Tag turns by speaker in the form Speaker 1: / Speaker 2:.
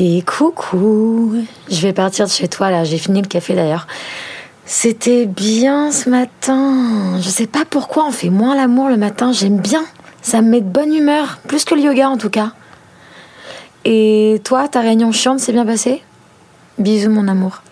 Speaker 1: Et coucou, je vais partir de chez toi là, j'ai fini le café d'ailleurs. C'était bien ce matin. Je sais pas pourquoi on fait moins l'amour le matin, j'aime bien. Ça me met de bonne humeur, plus que le yoga en tout cas. Et toi, ta réunion chiante s'est bien passée? Bisous mon amour.